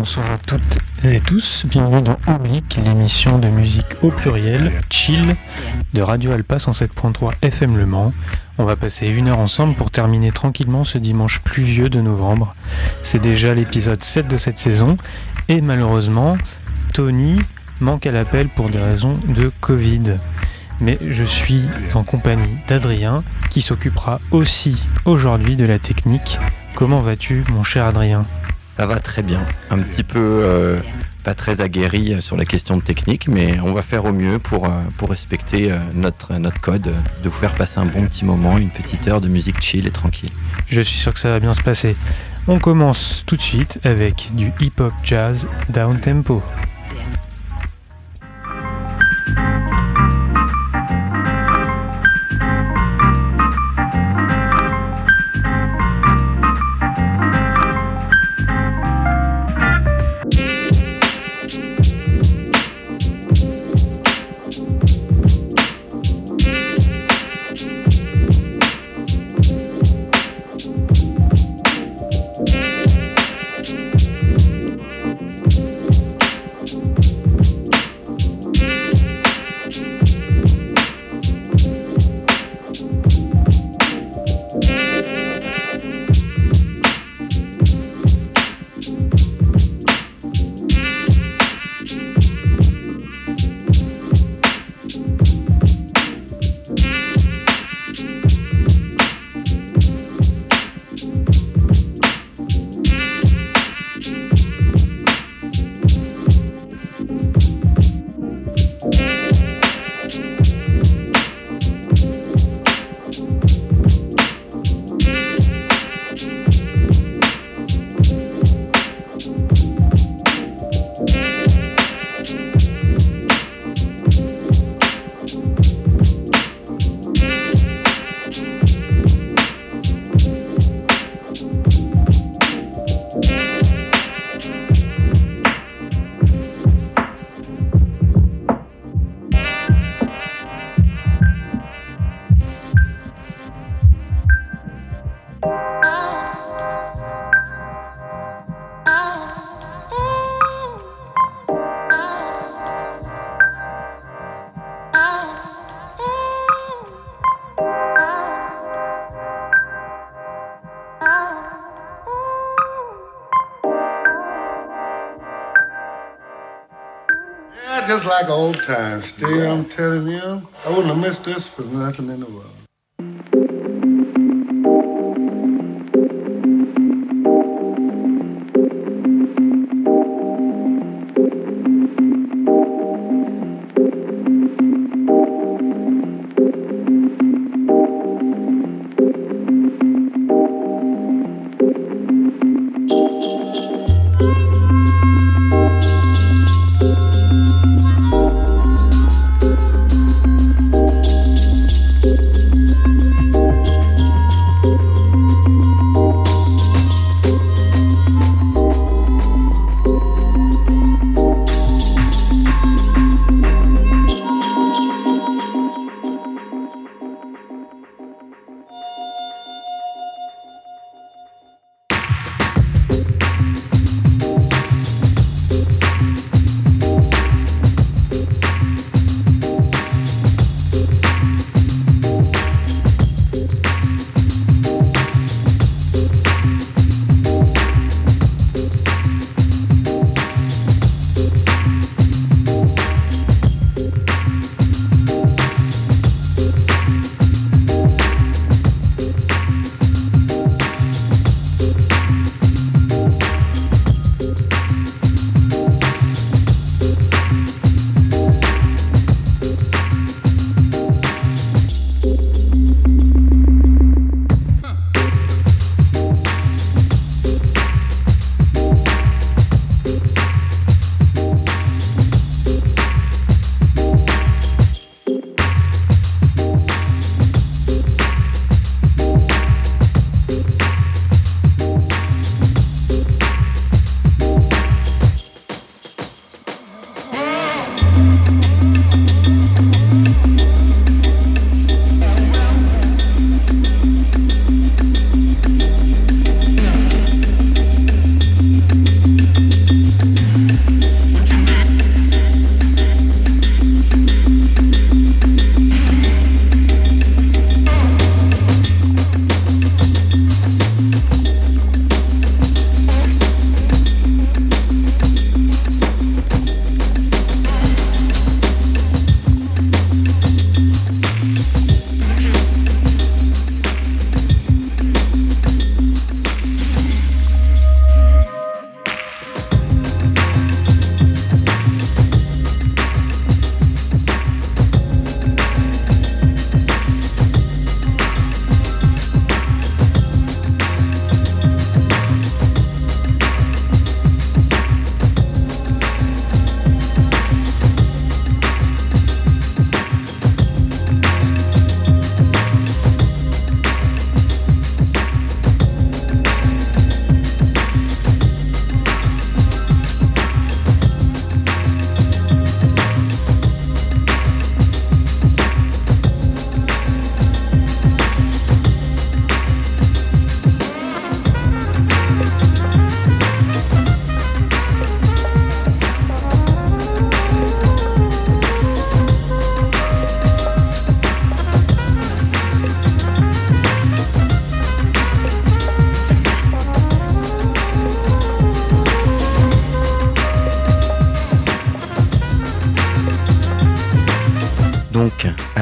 bonsoir à toutes et tous. Bienvenue dans Oblique, l'émission de musique au pluriel, chill, de Radio Alpa 107.3 FM Le Mans. On va passer une heure ensemble pour terminer tranquillement ce dimanche pluvieux de novembre. C'est déjà l'épisode 7 de cette saison et malheureusement, Tony manque à l'appel pour des raisons de Covid. Mais je suis en compagnie d'Adrien qui s'occupera aussi aujourd'hui de la technique. Comment vas-tu mon cher Adrien? Ça va très bien. Un petit peu euh, pas très aguerri sur la question de technique, mais on va faire au mieux pour, euh, respecter euh, notre, notre code, de vous faire passer un bon petit moment, une petite heure de musique chill et tranquille. Je suis sûr que ça va bien se passer. On commence tout de suite avec du hip-hop jazz down tempo. Just like old times. Still, I'm telling you, I wouldn't have missed this for nothing in the world.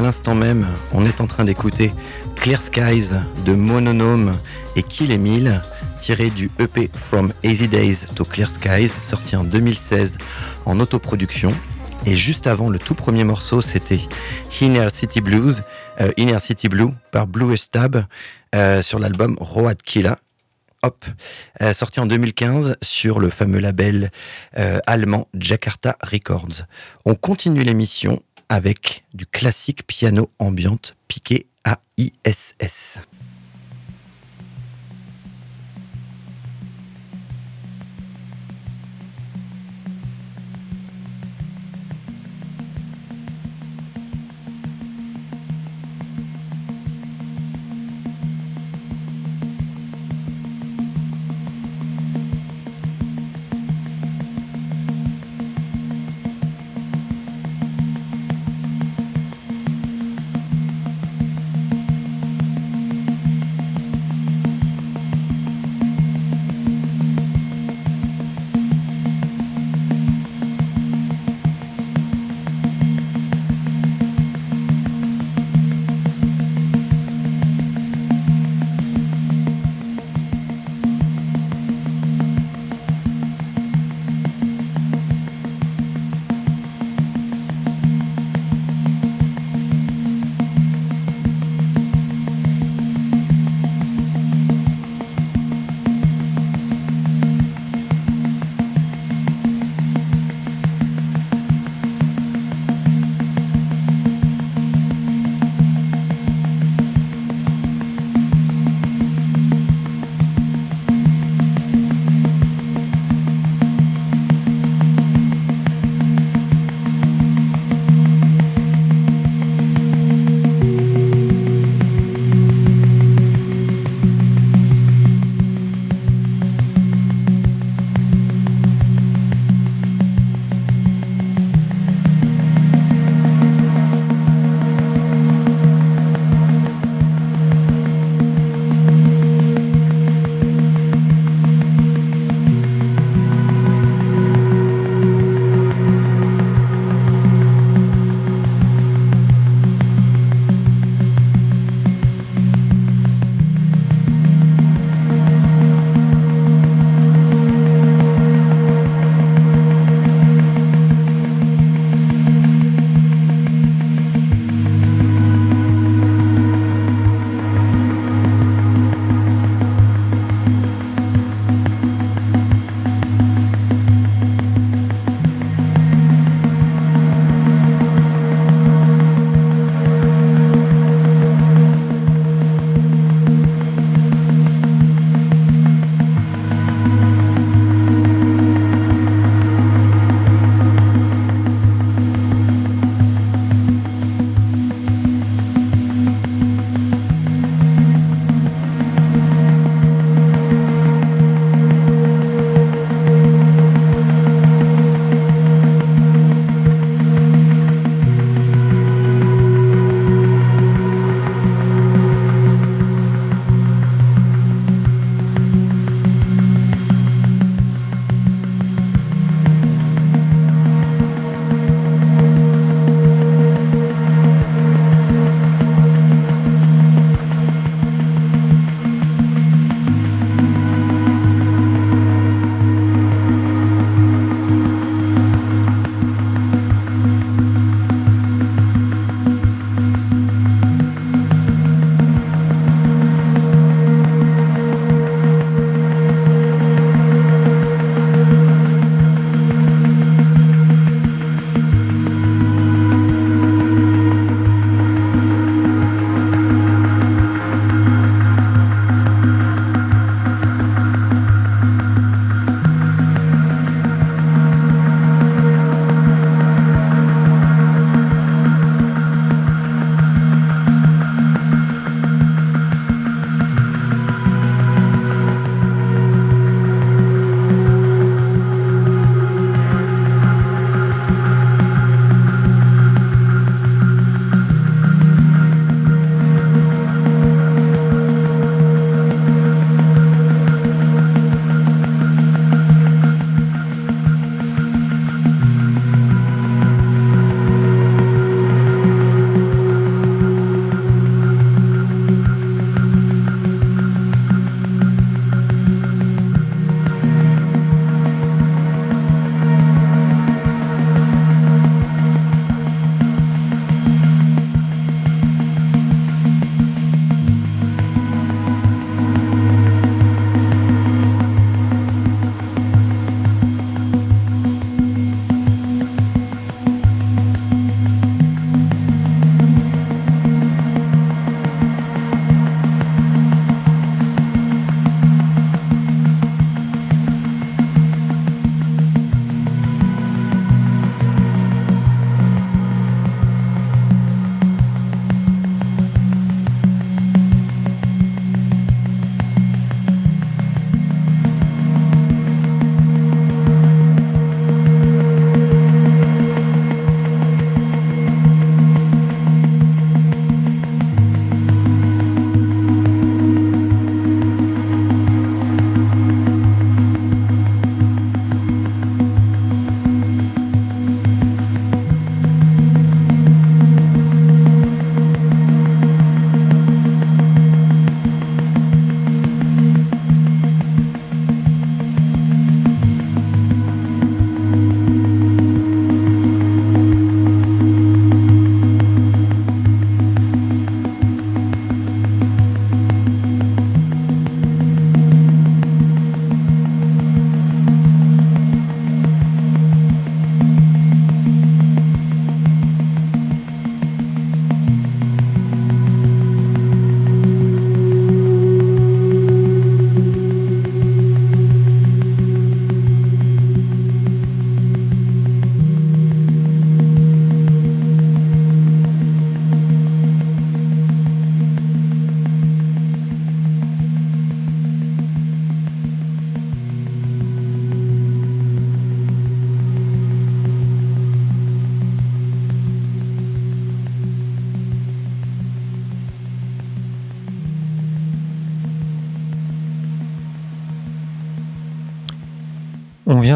L'instant même, on est en train d'écouter Clear Skies de Mononome et Kill Emile, tiré du EP From Easy Days to Clear Skies, sorti en 2016 en autoproduction. Et juste avant, le tout premier morceau, c'était Inner City Blues, euh, Inner City Blue par Blue Stab euh, sur l'album Road Killa. Euh, sorti en 2015 sur le fameux label allemand Jakarta Records. On continue l'émission avec du classique piano ambiante piqué à ISS.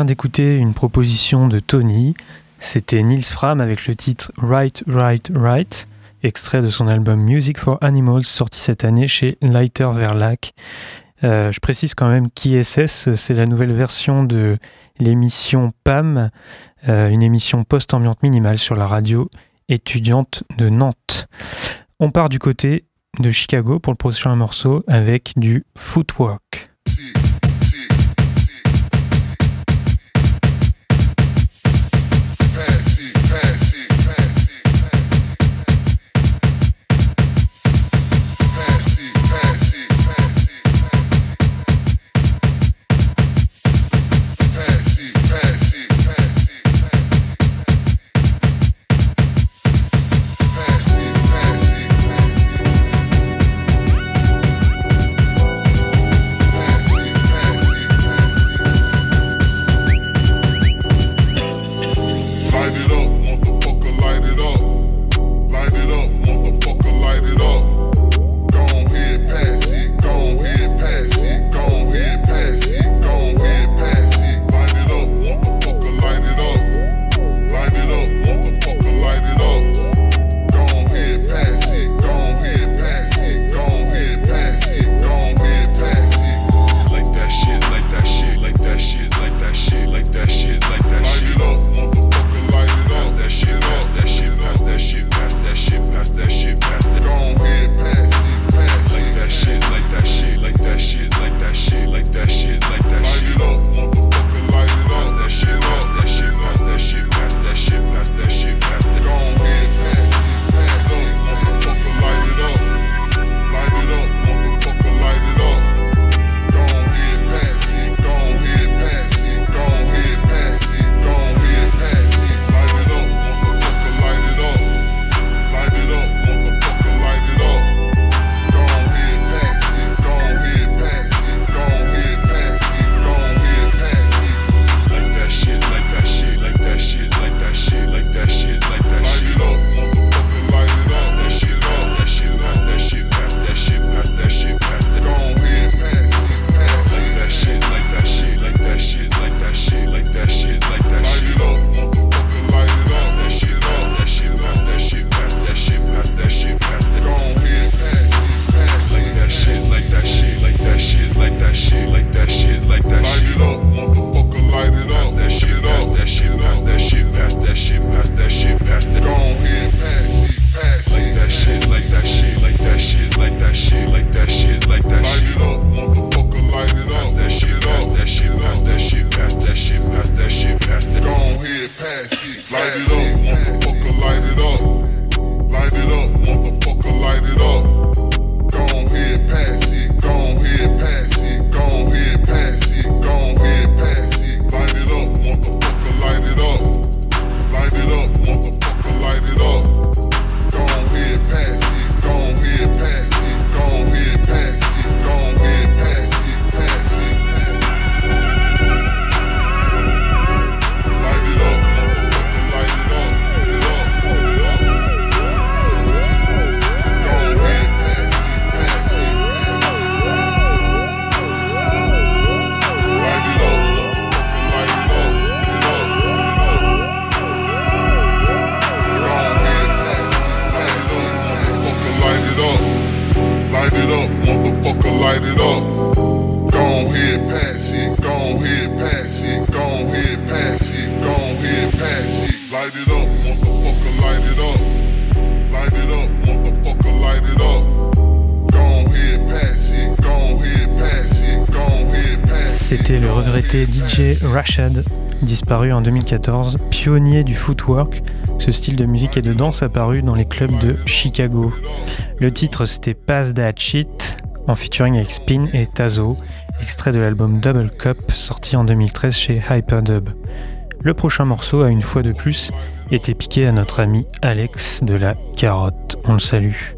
D'écouter une proposition de Tony. C'était Nils Fram avec le titre Right, Right, Right, extrait de son album Music for Animals, sorti cette année chez Lighter Verlac. Euh, je précise quand même qu'ISS, c'est la nouvelle version de l'émission PAM, euh, une émission post-ambiante minimale sur la radio étudiante de Nantes. On part du côté de Chicago pour le prochain morceau avec du footwork. Disparu en 2014, pionnier du footwork, ce style de musique et de danse apparu dans les clubs de Chicago. Le titre c'était Pass That Shit, en featuring avec Spin et Tazo, extrait de l'album Double Cup sorti en 2013 chez Hyperdub. Le prochain morceau a une fois de plus été piqué à notre ami Alex de la Carotte. On le salue.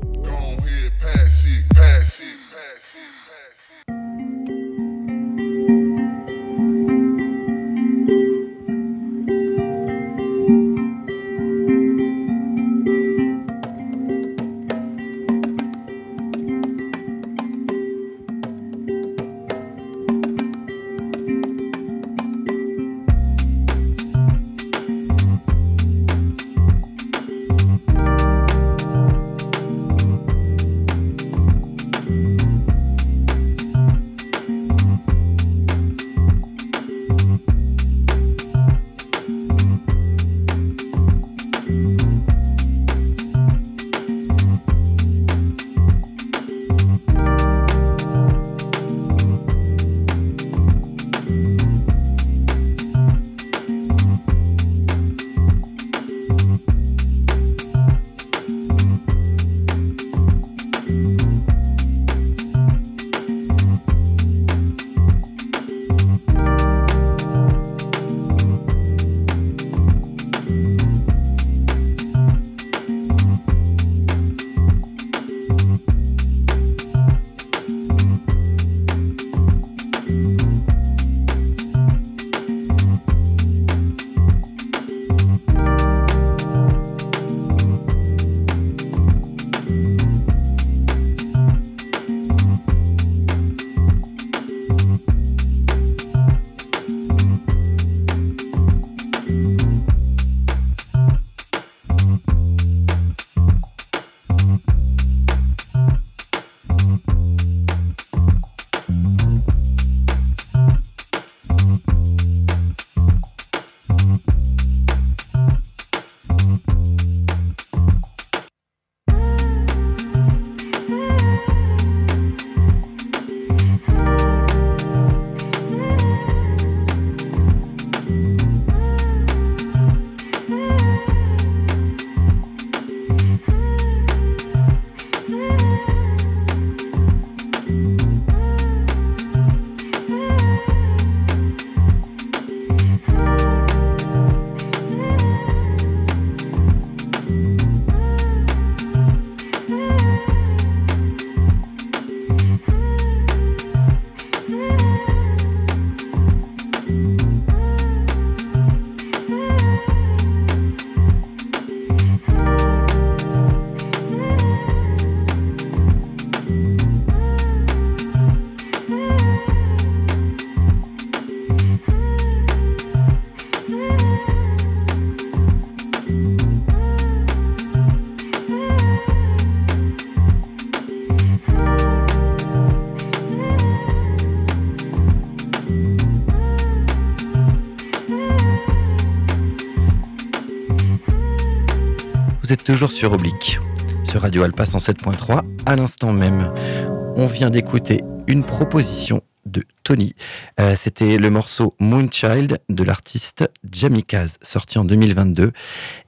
Vous êtes toujours sur Oblique, sur Radio Alpa 107.3. À l'instant même, on vient d'écouter une proposition de Tony. Euh, c'était le morceau Moonchild de l'artiste Jamikaz, sorti en 2022.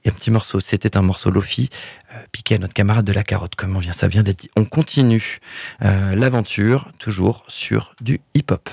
Et un petit morceau, c'était un morceau Lofi, euh, piqué à notre camarade de la carotte, comme on vient, ça vient d'être dit. On continue euh, l'aventure, toujours sur du hip-hop.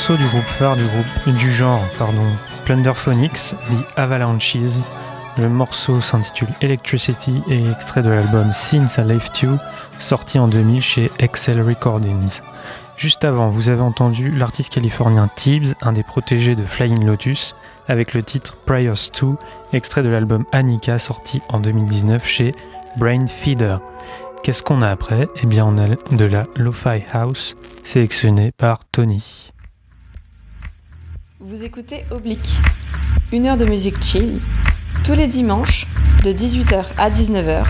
Morceau du groupe phare du, groupe, du genre pardon, Plunderphonics, The Avalanches. Le morceau s'intitule Electricity et extrait de l'album Since I Left You, sorti en 2000 chez Excel Recordings. Juste avant, vous avez entendu l'artiste californien Tibbs, un des protégés de Flying Lotus, avec le titre Priors 2, extrait de l'album Annika sorti en 2019 chez Brain Feeder. Qu'est-ce qu'on a après? Eh bien, on a de la Lo-Fi House, sélectionnée par Tony. Vous écoutez Oblique, une heure de musique chill, tous les dimanches, de 18h à 19h,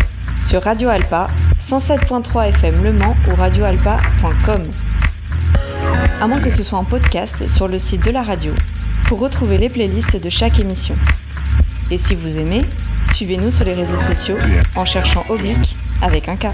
sur Radio Alpa, 107.3 FM Le Mans ou radioalpa.com à moins que ce soit en podcast sur le site de la radio, pour retrouver les playlists de chaque émission. Et si vous aimez, suivez-nous sur les réseaux sociaux en cherchant Oblique avec un K.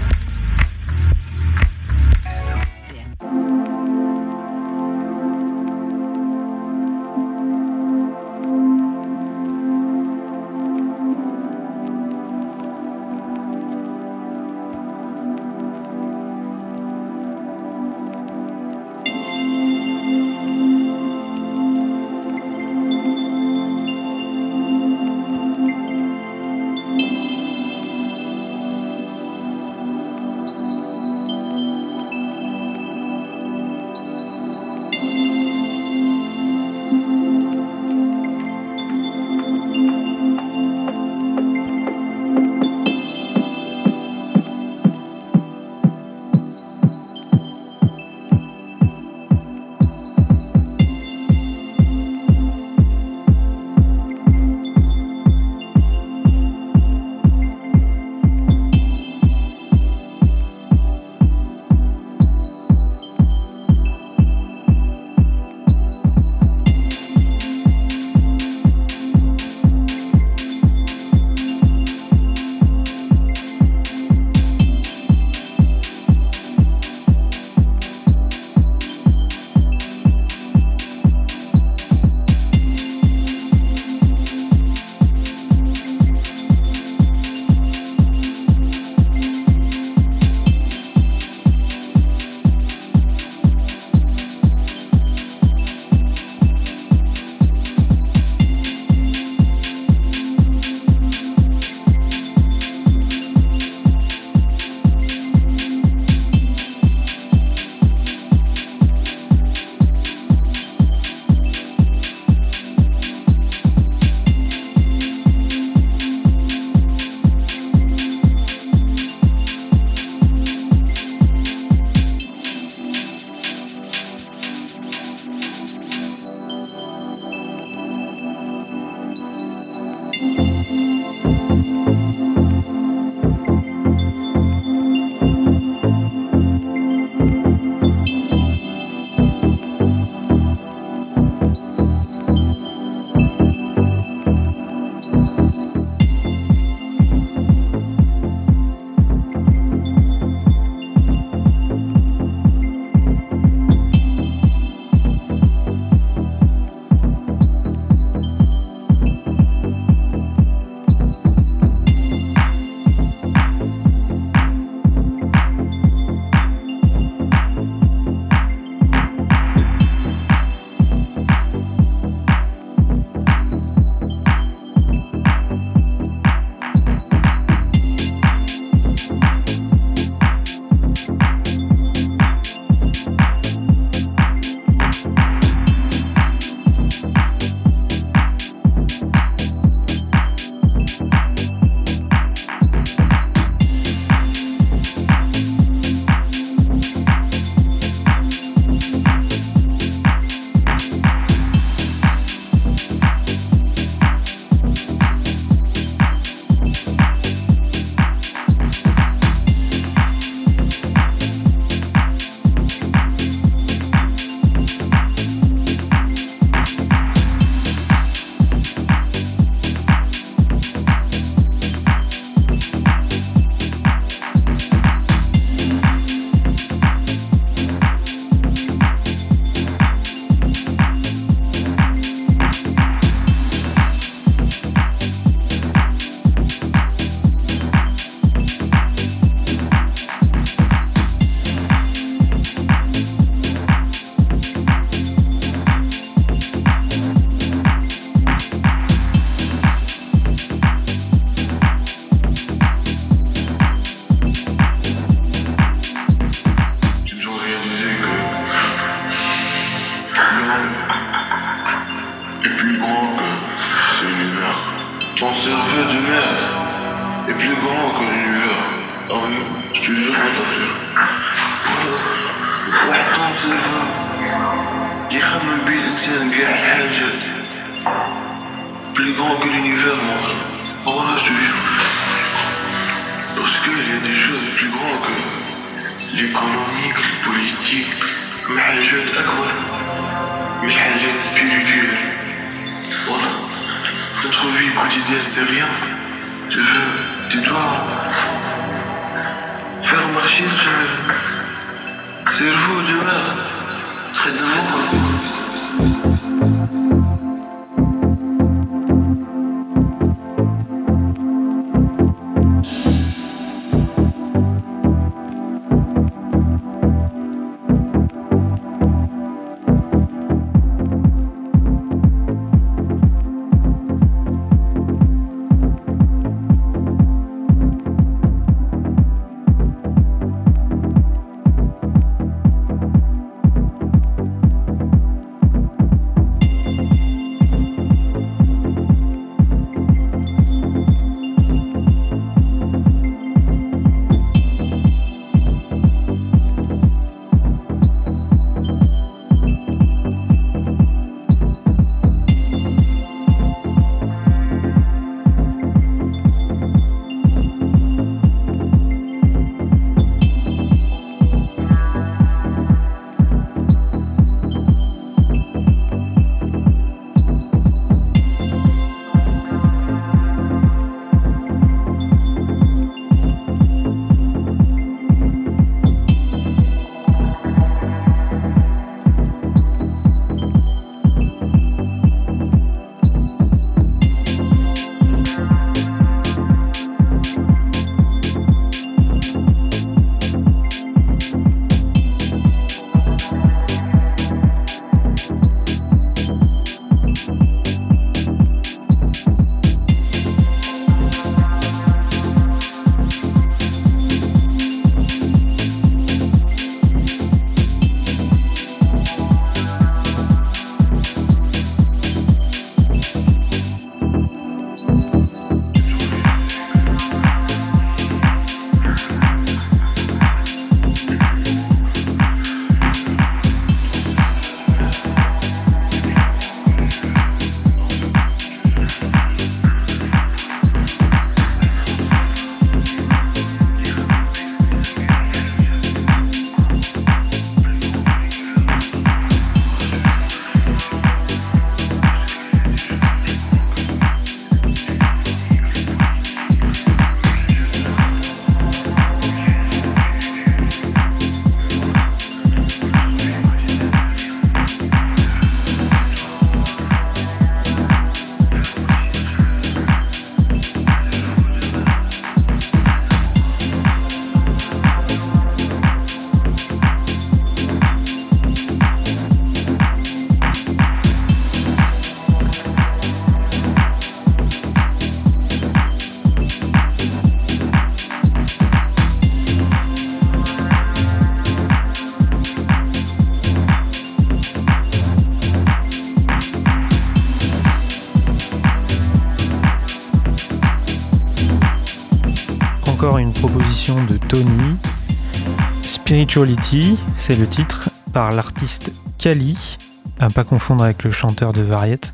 C'est le titre, par l'artiste Kali, à pas confondre avec le chanteur de Variette.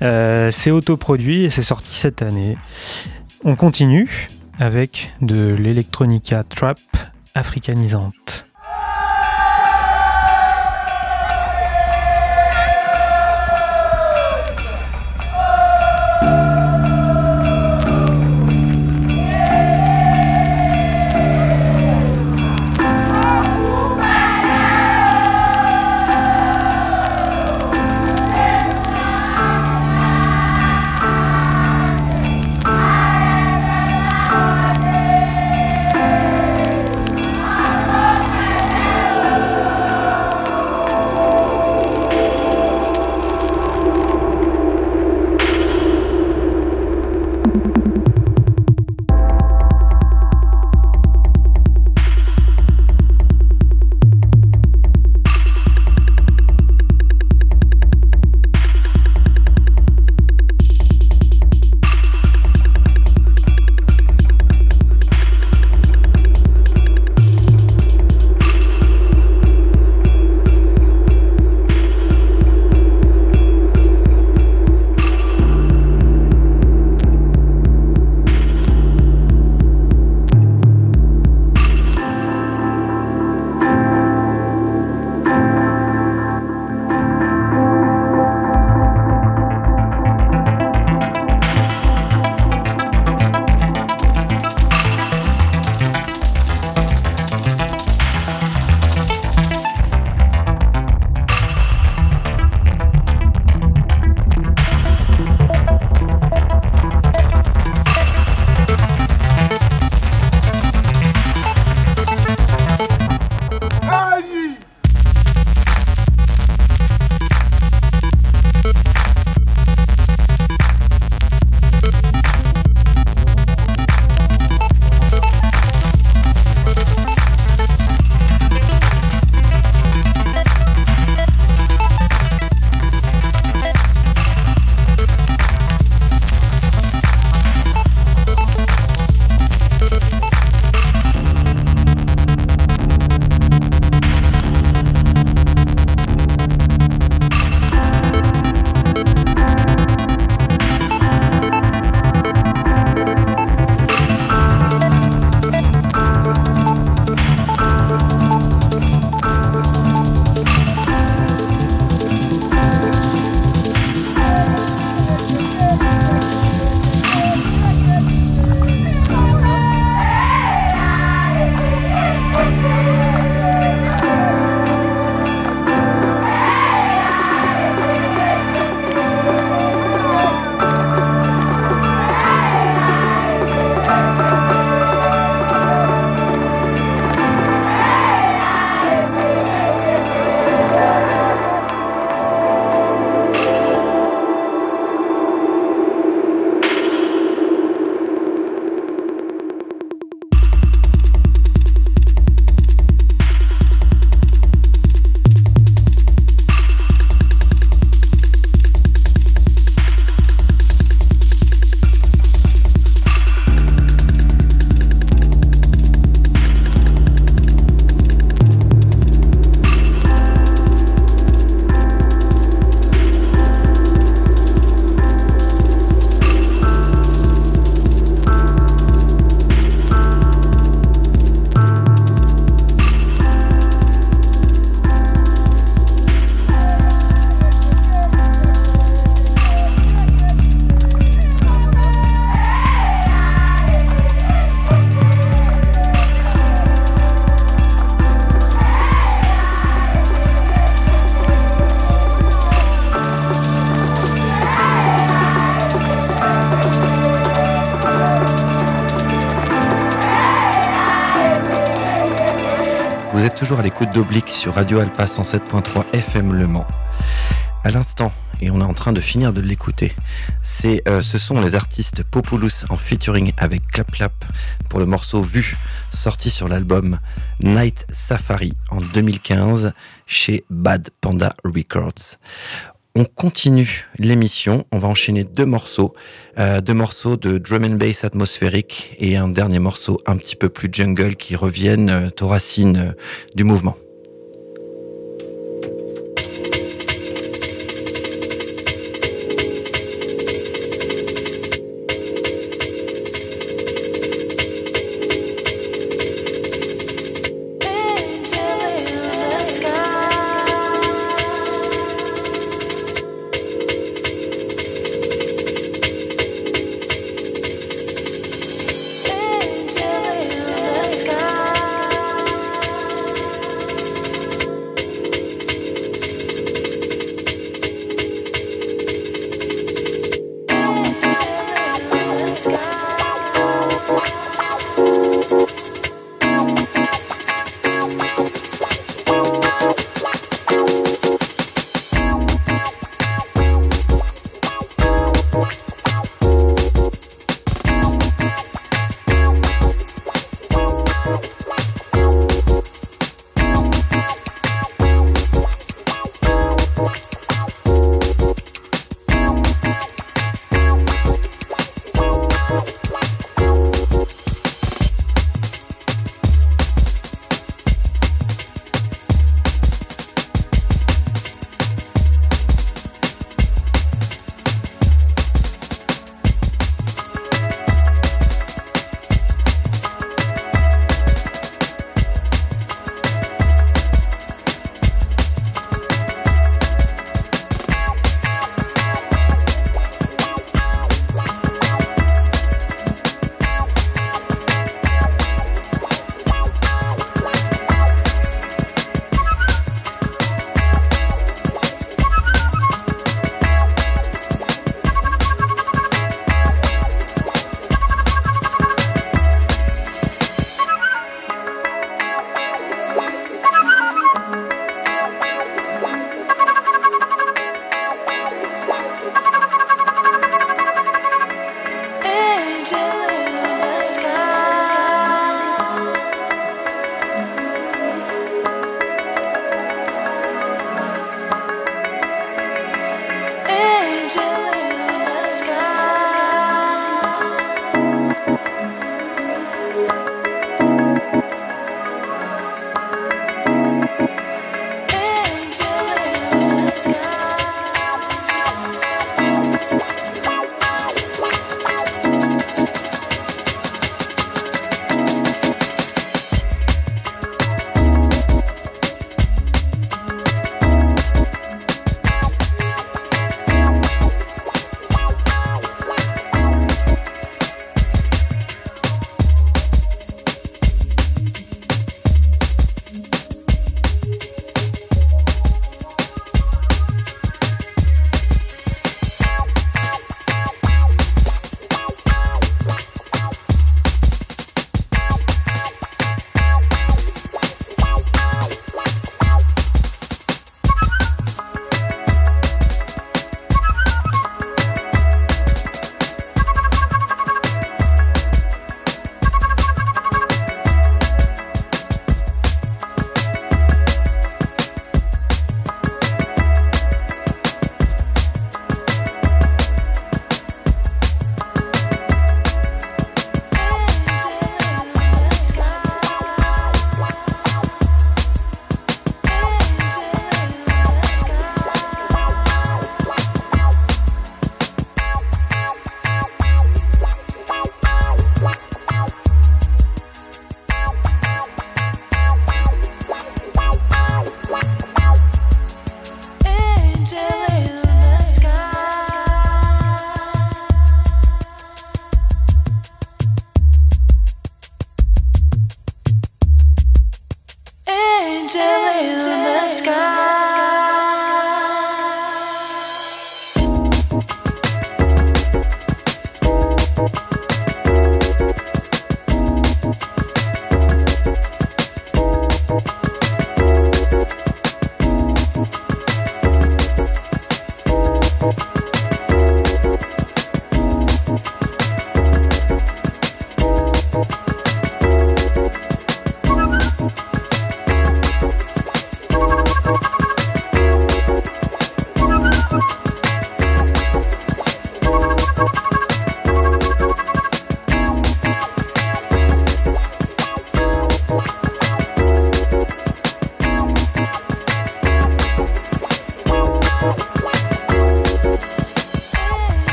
Euh, c'est autoproduit et c'est sorti cette année. On continue avec de l'électronica trap africanisante. À l'écoute d'Oblique sur Radio Alpa 107.3 FM Le Mans. À l'instant, et on est en train de finir de l'écouter, c'est, euh, ce sont les artistes Populous en featuring avec Clap Clap pour le morceau Vu, sorti sur l'album Night Safari en 2015 chez Bad Panda Records. On continue l'émission, on va enchaîner deux morceaux, euh, deux morceaux de drum and bass atmosphérique et un dernier morceau un petit peu plus jungle qui reviennent euh, aux racines euh, du mouvement.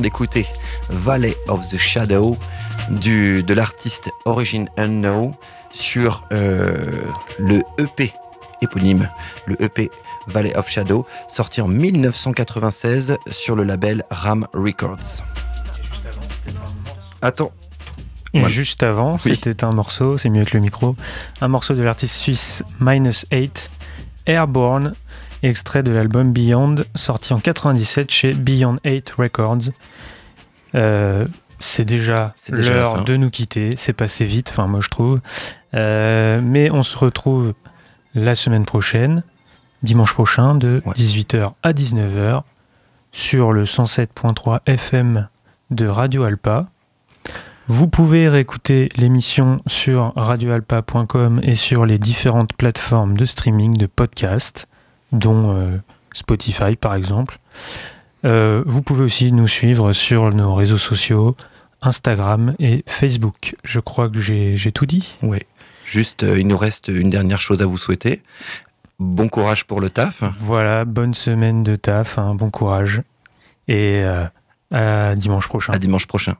D'écouter Valley of the Shadow du, de l'artiste Origin Unknown sur euh, le EP éponyme, le EP Valley of Shadow, sorti en 1996 sur le label Ram Records. Attends. Voilà. juste avant, Oui. c'était un morceau, c'est mieux que le micro, un morceau de l'artiste suisse Minus 8, Airborne, extrait de l'album Beyond, sorti en 97 chez Beyond 8 Records. Euh, c'est déjà l'heure de nous quitter, c'est passé vite, enfin moi je trouve. Euh, mais on se retrouve la semaine prochaine, dimanche prochain, de Ouais. 18h à 19h, sur le 107.3 FM de Radio Alpa. Vous pouvez réécouter l'émission sur radioalpa.com et sur les différentes plateformes de streaming de podcasts, dont euh, Spotify par exemple. Euh, vous pouvez aussi nous suivre sur nos réseaux sociaux, Instagram et Facebook. Je crois que j'ai tout dit. Ouais. Juste, euh, il nous reste une dernière chose à vous souhaiter. Bon courage pour le taf. Voilà, bonne semaine de taf, hein, bon courage et euh, à dimanche prochain. À dimanche prochain.